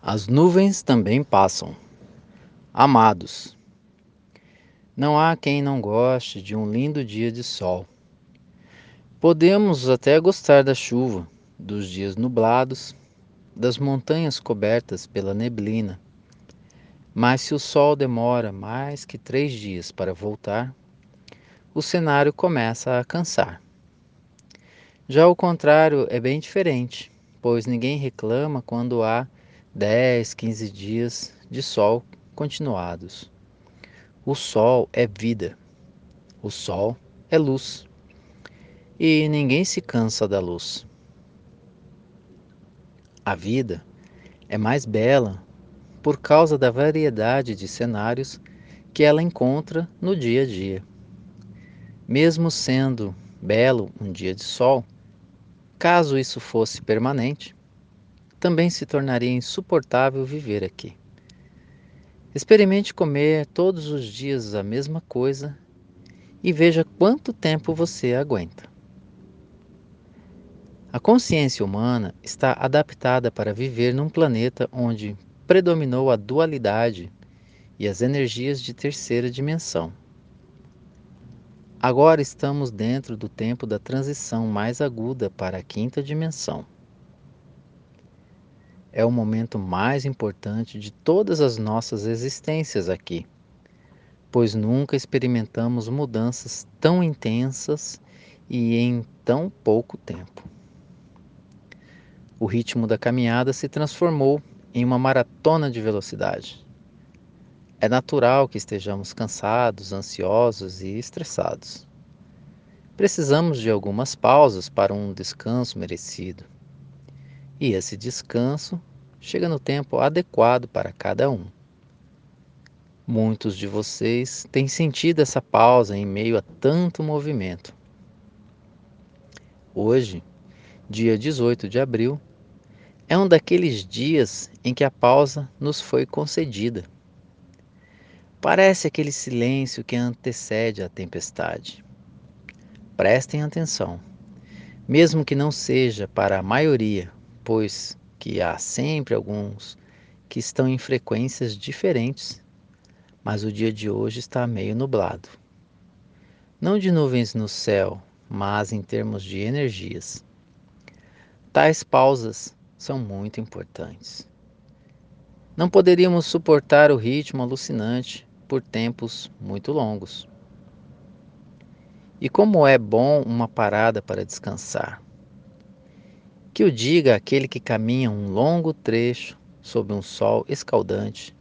As nuvens também passam. Amados, não há quem não goste de um lindo dia de sol. Podemos até gostar da chuva, dos dias nublados, das montanhas cobertas pela neblina. Mas se o sol demora mais que três dias para voltar, o cenário começa a cansar. Já o contrário é bem diferente, pois ninguém reclama quando há 10, 15 dias de sol continuados. O sol é vida, o sol é luz, e ninguém se cansa da luz. A vida é mais bela por causa da variedade de cenários que ela encontra no dia a dia. Mesmo sendo belo um dia de sol, caso isso fosse permanente, também se tornaria insuportável viver aqui. Experimente comer todos os dias a mesma coisa e veja quanto tempo você aguenta. A consciência humana está adaptada para viver num planeta onde predominou a dualidade e as energias de terceira dimensão. Agora estamos dentro do tempo da transição mais aguda para a quinta dimensão é o momento mais importante de todas as nossas existências aqui, pois nunca experimentamos mudanças tão intensas e em tão pouco tempo. O ritmo da caminhada se transformou em uma maratona de velocidade. É natural que estejamos cansados, ansiosos e estressados. Precisamos de algumas pausas para um descanso merecido e esse descanso chega no tempo adequado para cada um. Muitos de vocês têm sentido essa pausa em meio a tanto movimento. Hoje, dia 18 de abril, é um daqueles dias em que a pausa nos foi concedida. Parece aquele silêncio que antecede a tempestade. Prestem atenção, mesmo que não seja para a maioria pois que há sempre alguns que estão em frequências diferentes, mas o dia de hoje está meio nublado. Não de nuvens no céu, mas em termos de energias. Tais pausas são muito importantes. Não poderíamos suportar o ritmo alucinante por tempos muito longos. E como é bom uma parada para descansar. Que o diga aquele que caminha um longo trecho sob um sol escaldante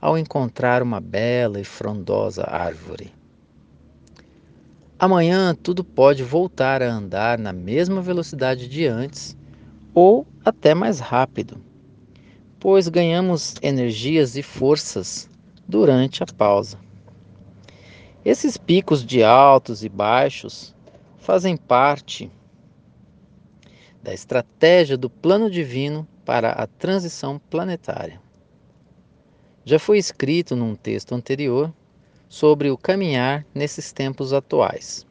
ao encontrar uma bela e frondosa árvore. Amanhã tudo pode voltar a andar na mesma velocidade de antes ou até mais rápido, pois ganhamos energias e forças durante a pausa. Esses picos de altos e baixos fazem parte da estratégia do plano divino para a transição planetária. Já foi escrito num texto anterior sobre o caminhar nesses tempos atuais.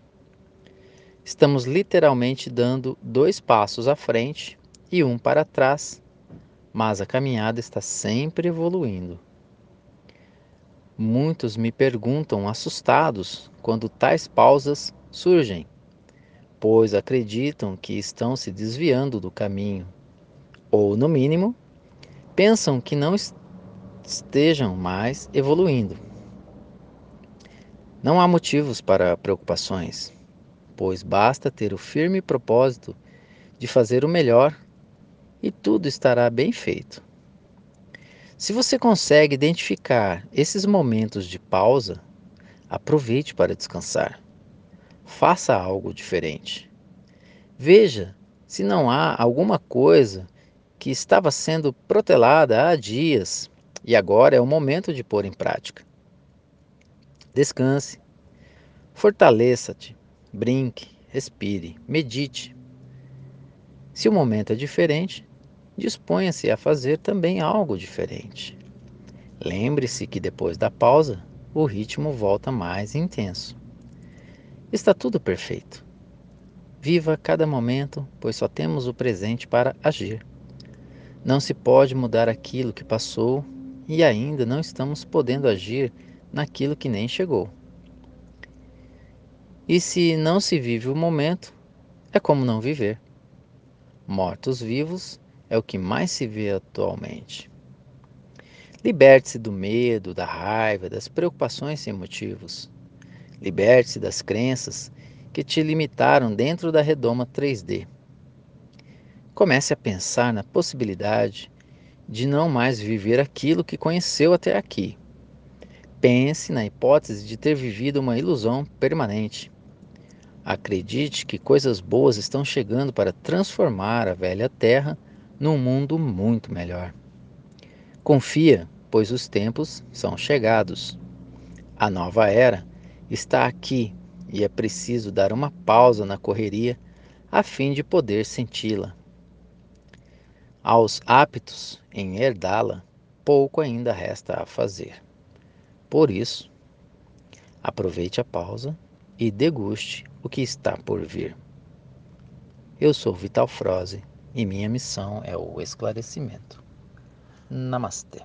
Estamos literalmente dando dois passos à frente e um para trás, mas a caminhada está sempre evoluindo. Muitos me perguntam assustados quando tais pausas surgem pois acreditam que estão se desviando do caminho, ou, no mínimo, pensam que não estejam mais evoluindo. Não há motivos para preocupações, pois basta ter o firme propósito de fazer o melhor e tudo estará bem feito. Se você consegue identificar esses momentos de pausa, aproveite para descansar faça algo diferente. Veja se não há alguma coisa que estava sendo protelada há dias e agora é o momento de pôr em prática. Descanse, fortaleça-te, brinque, respire, medite. Se o momento é diferente, disponha-se a fazer também algo diferente. Lembre-se que depois da pausa, o ritmo volta mais intenso. Está tudo perfeito. Viva cada momento, pois só temos o presente para agir. Não se pode mudar aquilo que passou e ainda não estamos podendo agir naquilo que nem chegou. E se não se vive o momento, é como não viver. Mortos-vivos é o que mais se vê atualmente. Liberte-se do medo, da raiva, das preocupações sem motivos. Liberte-se das crenças que te limitaram dentro da redoma 3D. Comece a pensar na possibilidade de não mais viver aquilo que conheceu até aqui. Pense na hipótese de ter vivido uma ilusão permanente. Acredite que coisas boas estão chegando para transformar a velha Terra num mundo muito melhor. Confia, pois os tempos são chegados. A nova era está aqui e é preciso dar uma pausa na correria a fim de poder senti-la. Aos aptos em herdá-la, pouco ainda resta a fazer. Por isso, aproveite a pausa e deguste o que está por vir. Eu sou Vital Froze e minha missão é o esclarecimento. Namastê.